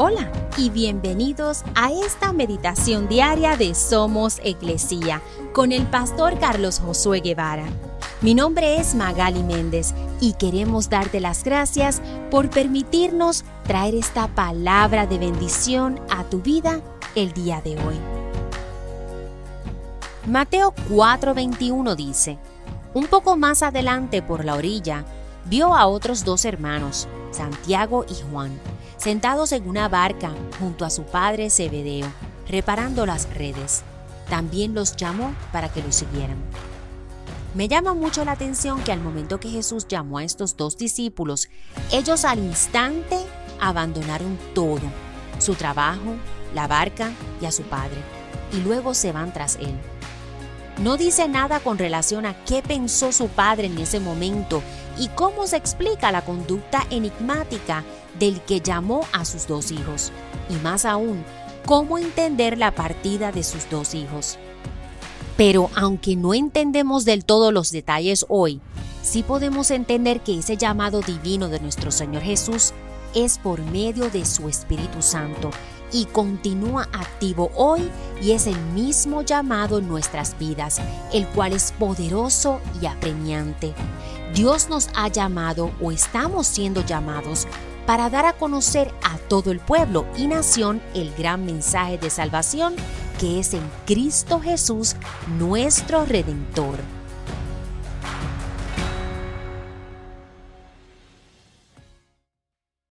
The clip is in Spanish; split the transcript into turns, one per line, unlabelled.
Hola y bienvenidos a esta meditación diaria de Somos Iglesia con el pastor Carlos Josué Guevara. Mi nombre es Magali Méndez y queremos darte las gracias por permitirnos traer esta palabra de bendición a tu vida el día de hoy. Mateo 4:21 dice, un poco más adelante por la orilla, vio a otros dos hermanos, Santiago y Juan sentados en una barca junto a su padre Zebedeo, reparando las redes. También los llamó para que lo siguieran. Me llama mucho la atención que al momento que Jesús llamó a estos dos discípulos, ellos al instante abandonaron todo, su trabajo, la barca y a su padre, y luego se van tras él. No dice nada con relación a qué pensó su padre en ese momento y cómo se explica la conducta enigmática del que llamó a sus dos hijos, y más aún, cómo entender la partida de sus dos hijos. Pero aunque no entendemos del todo los detalles hoy, sí podemos entender que ese llamado divino de nuestro Señor Jesús es por medio de su Espíritu Santo y continúa activo hoy y es el mismo llamado en nuestras vidas, el cual es poderoso y apremiante. Dios nos ha llamado o estamos siendo llamados para dar a conocer a todo el pueblo y nación el gran mensaje de salvación que es en Cristo Jesús, nuestro Redentor.